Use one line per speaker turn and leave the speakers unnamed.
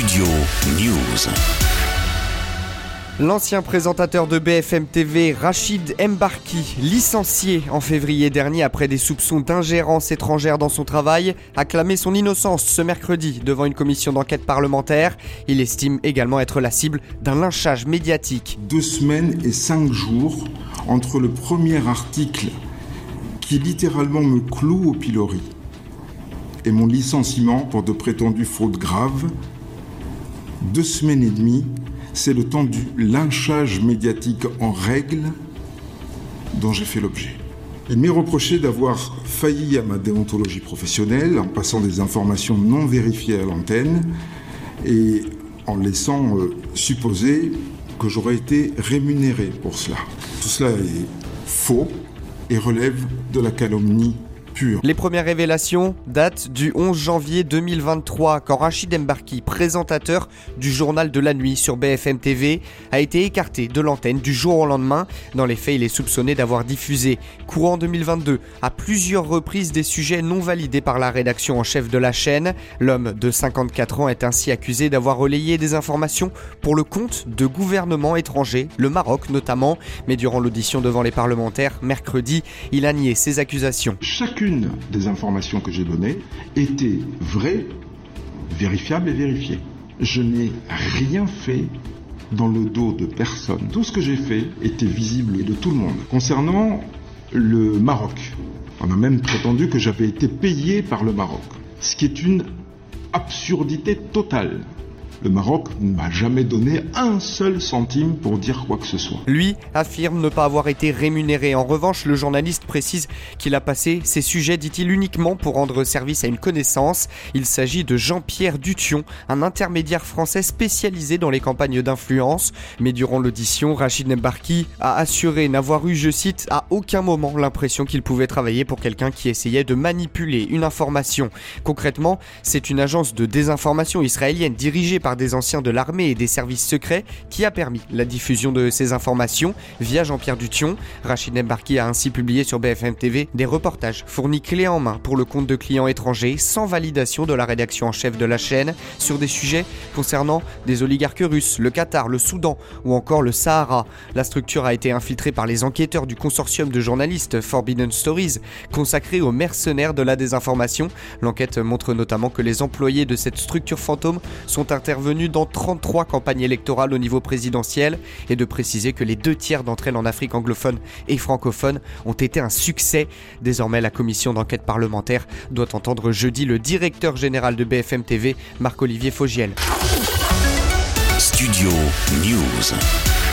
Studio News.
L'ancien présentateur de BFM TV, Rachid Mbarki, licencié en février dernier après des soupçons d'ingérence étrangère dans son travail, a clamé son innocence ce mercredi devant une commission d'enquête parlementaire. Il estime également être la cible d'un lynchage médiatique.
Deux semaines et cinq jours entre le premier article qui littéralement me cloue au pilori et mon licenciement pour de prétendues fautes graves, deux semaines et demie, c'est le temps du lynchage médiatique en règle dont j'ai fait l'objet. Il m'est reproché d'avoir failli à ma déontologie professionnelle en passant des informations non vérifiées à l'antenne et en laissant euh, supposer que j'aurais été rémunéré pour cela. Tout cela est faux et relève de la calomnie
les premières révélations datent du 11 janvier 2023 quand Rachid Mbarki, présentateur du journal de la nuit sur BFM TV, a été écarté de l'antenne du jour au lendemain. Dans les faits, il est soupçonné d'avoir diffusé, courant 2022, à plusieurs reprises des sujets non validés par la rédaction en chef de la chaîne. L'homme de 54 ans est ainsi accusé d'avoir relayé des informations pour le compte de gouvernements étrangers, le Maroc notamment. Mais durant l'audition devant les parlementaires mercredi, il a nié ces accusations
des informations que j'ai données était vraie, vérifiable et vérifiée. Je n'ai rien fait dans le dos de personne. Tout ce que j'ai fait était visible de tout le monde. Concernant le Maroc, on a même prétendu que j'avais été payé par le Maroc, ce qui est une absurdité totale. Le Maroc ne m'a jamais donné un seul centime pour dire quoi que ce soit.
Lui affirme ne pas avoir été rémunéré. En revanche, le journaliste précise qu'il a passé ses sujets, dit-il, uniquement pour rendre service à une connaissance. Il s'agit de Jean-Pierre Dution, un intermédiaire français spécialisé dans les campagnes d'influence. Mais durant l'audition, Rachid Nembarki a assuré n'avoir eu, je cite, à aucun moment l'impression qu'il pouvait travailler pour quelqu'un qui essayait de manipuler une information. Concrètement, c'est une agence de désinformation israélienne dirigée par des anciens de l'armée et des services secrets qui a permis la diffusion de ces informations via Jean-Pierre Dution. Rachid Mbarki a ainsi publié sur BFM TV des reportages fournis clés en main pour le compte de clients étrangers sans validation de la rédaction en chef de la chaîne sur des sujets concernant des oligarques russes, le Qatar, le Soudan ou encore le Sahara. La structure a été infiltrée par les enquêteurs du consortium de journalistes Forbidden Stories consacré aux mercenaires de la désinformation. L'enquête montre notamment que les employés de cette structure fantôme sont intervenus venu dans 33 campagnes électorales au niveau présidentiel et de préciser que les deux tiers d'entre elles en Afrique anglophone et francophone ont été un succès. Désormais, la commission d'enquête parlementaire doit entendre jeudi le directeur général de BFM TV, Marc-Olivier Fogiel.
Studio News.